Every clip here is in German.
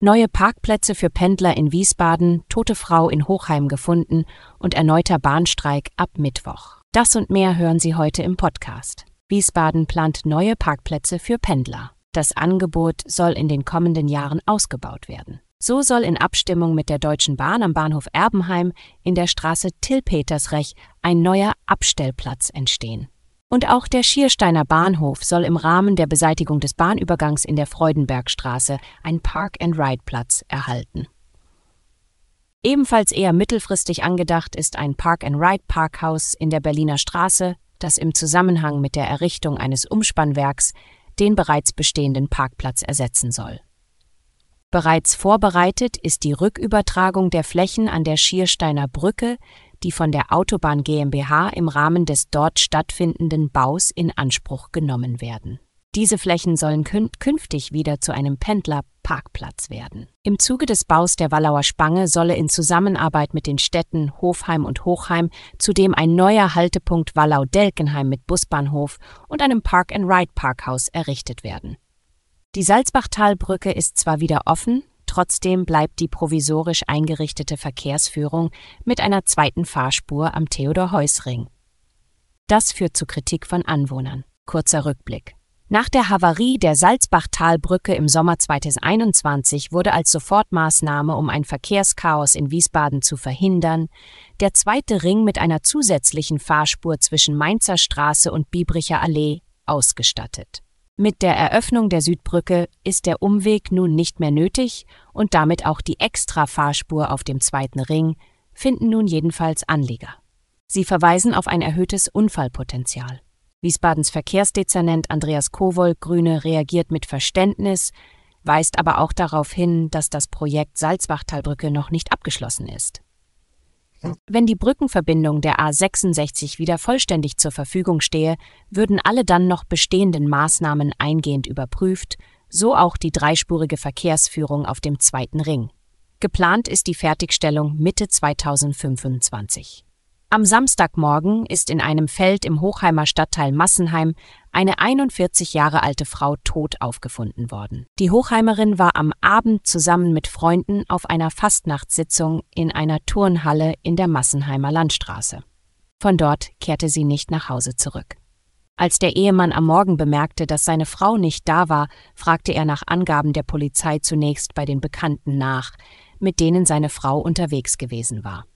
Neue Parkplätze für Pendler in Wiesbaden, tote Frau in Hochheim gefunden und erneuter Bahnstreik ab Mittwoch. Das und mehr hören Sie heute im Podcast. Wiesbaden plant neue Parkplätze für Pendler. Das Angebot soll in den kommenden Jahren ausgebaut werden. So soll in Abstimmung mit der Deutschen Bahn am Bahnhof Erbenheim in der Straße Till-Petersrech ein neuer Abstellplatz entstehen. Und auch der Schiersteiner Bahnhof soll im Rahmen der Beseitigung des Bahnübergangs in der Freudenbergstraße einen Park-and-Ride-Platz erhalten. Ebenfalls eher mittelfristig angedacht ist ein Park-and-Ride-Parkhaus in der Berliner Straße, das im Zusammenhang mit der Errichtung eines Umspannwerks den bereits bestehenden Parkplatz ersetzen soll. Bereits vorbereitet ist die Rückübertragung der Flächen an der Schiersteiner Brücke die von der Autobahn GmbH im Rahmen des dort stattfindenden Baus in Anspruch genommen werden. Diese Flächen sollen kün künftig wieder zu einem Pendlerparkplatz werden. Im Zuge des Baus der Wallauer Spange solle in Zusammenarbeit mit den Städten Hofheim und Hochheim zudem ein neuer Haltepunkt Wallau-Delkenheim mit Busbahnhof und einem Park-and-Ride-Parkhaus errichtet werden. Die Salzbachtalbrücke ist zwar wieder offen, Trotzdem bleibt die provisorisch eingerichtete Verkehrsführung mit einer zweiten Fahrspur am Theodor-Heuss-Ring. Das führt zu Kritik von Anwohnern. Kurzer Rückblick. Nach der Havarie der Salzbachtalbrücke im Sommer 2021 wurde als Sofortmaßnahme, um ein Verkehrschaos in Wiesbaden zu verhindern, der zweite Ring mit einer zusätzlichen Fahrspur zwischen Mainzer Straße und Biebricher Allee ausgestattet. Mit der Eröffnung der Südbrücke ist der Umweg nun nicht mehr nötig und damit auch die Extra-Fahrspur auf dem zweiten Ring finden nun jedenfalls Anleger. Sie verweisen auf ein erhöhtes Unfallpotenzial. Wiesbadens Verkehrsdezernent Andreas Kowol Grüne reagiert mit Verständnis, weist aber auch darauf hin, dass das Projekt Salzbachtalbrücke noch nicht abgeschlossen ist. Wenn die Brückenverbindung der A66 wieder vollständig zur Verfügung stehe, würden alle dann noch bestehenden Maßnahmen eingehend überprüft, so auch die dreispurige Verkehrsführung auf dem zweiten Ring. Geplant ist die Fertigstellung Mitte 2025. Am Samstagmorgen ist in einem Feld im Hochheimer Stadtteil Massenheim eine 41 Jahre alte Frau tot aufgefunden worden. Die Hochheimerin war am Abend zusammen mit Freunden auf einer Fastnachtssitzung in einer Turnhalle in der Massenheimer Landstraße. Von dort kehrte sie nicht nach Hause zurück. Als der Ehemann am Morgen bemerkte, dass seine Frau nicht da war, fragte er nach Angaben der Polizei zunächst bei den Bekannten nach, mit denen seine Frau unterwegs gewesen war.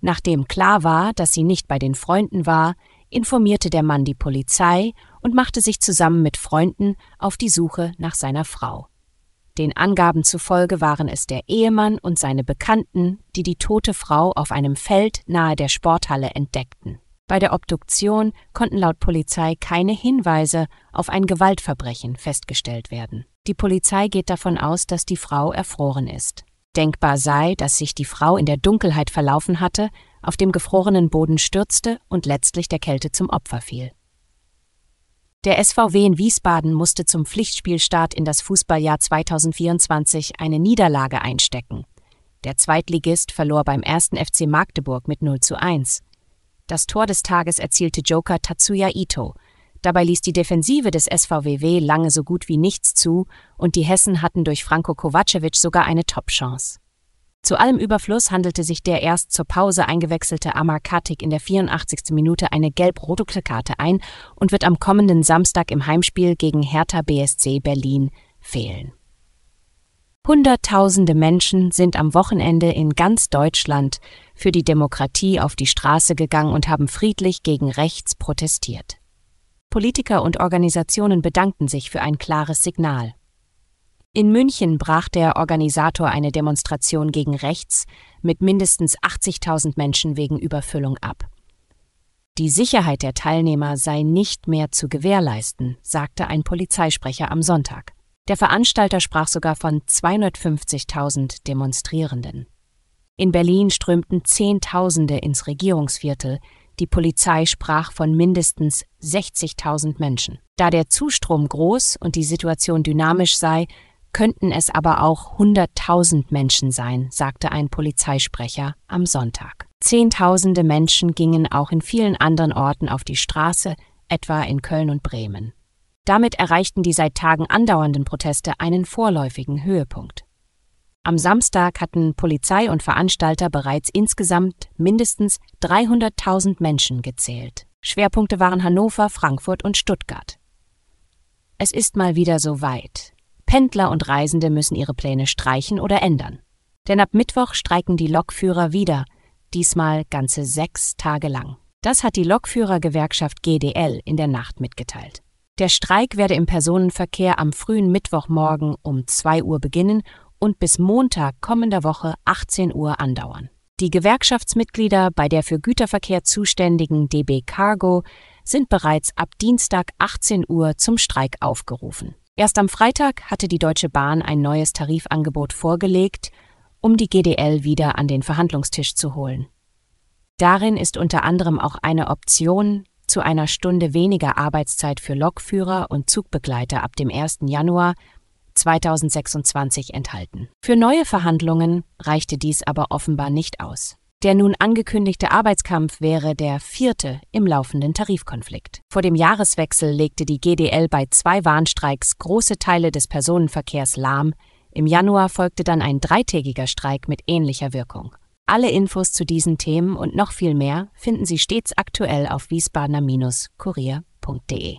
Nachdem klar war, dass sie nicht bei den Freunden war, informierte der Mann die Polizei und machte sich zusammen mit Freunden auf die Suche nach seiner Frau. Den Angaben zufolge waren es der Ehemann und seine Bekannten, die die tote Frau auf einem Feld nahe der Sporthalle entdeckten. Bei der Obduktion konnten laut Polizei keine Hinweise auf ein Gewaltverbrechen festgestellt werden. Die Polizei geht davon aus, dass die Frau erfroren ist. Denkbar sei, dass sich die Frau in der Dunkelheit verlaufen hatte, auf dem gefrorenen Boden stürzte und letztlich der Kälte zum Opfer fiel. Der SVW in Wiesbaden musste zum Pflichtspielstart in das Fußballjahr 2024 eine Niederlage einstecken. Der Zweitligist verlor beim ersten FC Magdeburg mit 0 zu 1. Das Tor des Tages erzielte Joker Tatsuya Ito, Dabei ließ die Defensive des SVWW lange so gut wie nichts zu und die Hessen hatten durch Franko Kovacevic sogar eine Top-Chance. Zu allem Überfluss handelte sich der erst zur Pause eingewechselte Amar Katik in der 84. Minute eine gelb-rote Karte ein und wird am kommenden Samstag im Heimspiel gegen Hertha BSC Berlin fehlen. Hunderttausende Menschen sind am Wochenende in ganz Deutschland für die Demokratie auf die Straße gegangen und haben friedlich gegen rechts protestiert. Politiker und Organisationen bedankten sich für ein klares Signal. In München brach der Organisator eine Demonstration gegen rechts mit mindestens 80.000 Menschen wegen Überfüllung ab. Die Sicherheit der Teilnehmer sei nicht mehr zu gewährleisten, sagte ein Polizeisprecher am Sonntag. Der Veranstalter sprach sogar von 250.000 Demonstrierenden. In Berlin strömten Zehntausende ins Regierungsviertel, die Polizei sprach von mindestens 60.000 Menschen. Da der Zustrom groß und die Situation dynamisch sei, könnten es aber auch 100.000 Menschen sein, sagte ein Polizeisprecher am Sonntag. Zehntausende Menschen gingen auch in vielen anderen Orten auf die Straße, etwa in Köln und Bremen. Damit erreichten die seit Tagen andauernden Proteste einen vorläufigen Höhepunkt. Am Samstag hatten Polizei und Veranstalter bereits insgesamt mindestens 300.000 Menschen gezählt. Schwerpunkte waren Hannover, Frankfurt und Stuttgart. Es ist mal wieder so weit. Pendler und Reisende müssen ihre Pläne streichen oder ändern. Denn ab Mittwoch streiken die Lokführer wieder, diesmal ganze sechs Tage lang. Das hat die Lokführergewerkschaft GDL in der Nacht mitgeteilt. Der Streik werde im Personenverkehr am frühen Mittwochmorgen um 2 Uhr beginnen und bis Montag kommender Woche 18 Uhr andauern. Die Gewerkschaftsmitglieder bei der für Güterverkehr zuständigen DB Cargo sind bereits ab Dienstag 18 Uhr zum Streik aufgerufen. Erst am Freitag hatte die Deutsche Bahn ein neues Tarifangebot vorgelegt, um die GDL wieder an den Verhandlungstisch zu holen. Darin ist unter anderem auch eine Option zu einer Stunde weniger Arbeitszeit für Lokführer und Zugbegleiter ab dem 1. Januar 2026 enthalten. Für neue Verhandlungen reichte dies aber offenbar nicht aus. Der nun angekündigte Arbeitskampf wäre der vierte im laufenden Tarifkonflikt. Vor dem Jahreswechsel legte die GDL bei zwei Warnstreiks große Teile des Personenverkehrs lahm. Im Januar folgte dann ein dreitägiger Streik mit ähnlicher Wirkung. Alle Infos zu diesen Themen und noch viel mehr finden Sie stets aktuell auf wiesbadener-kurier.de.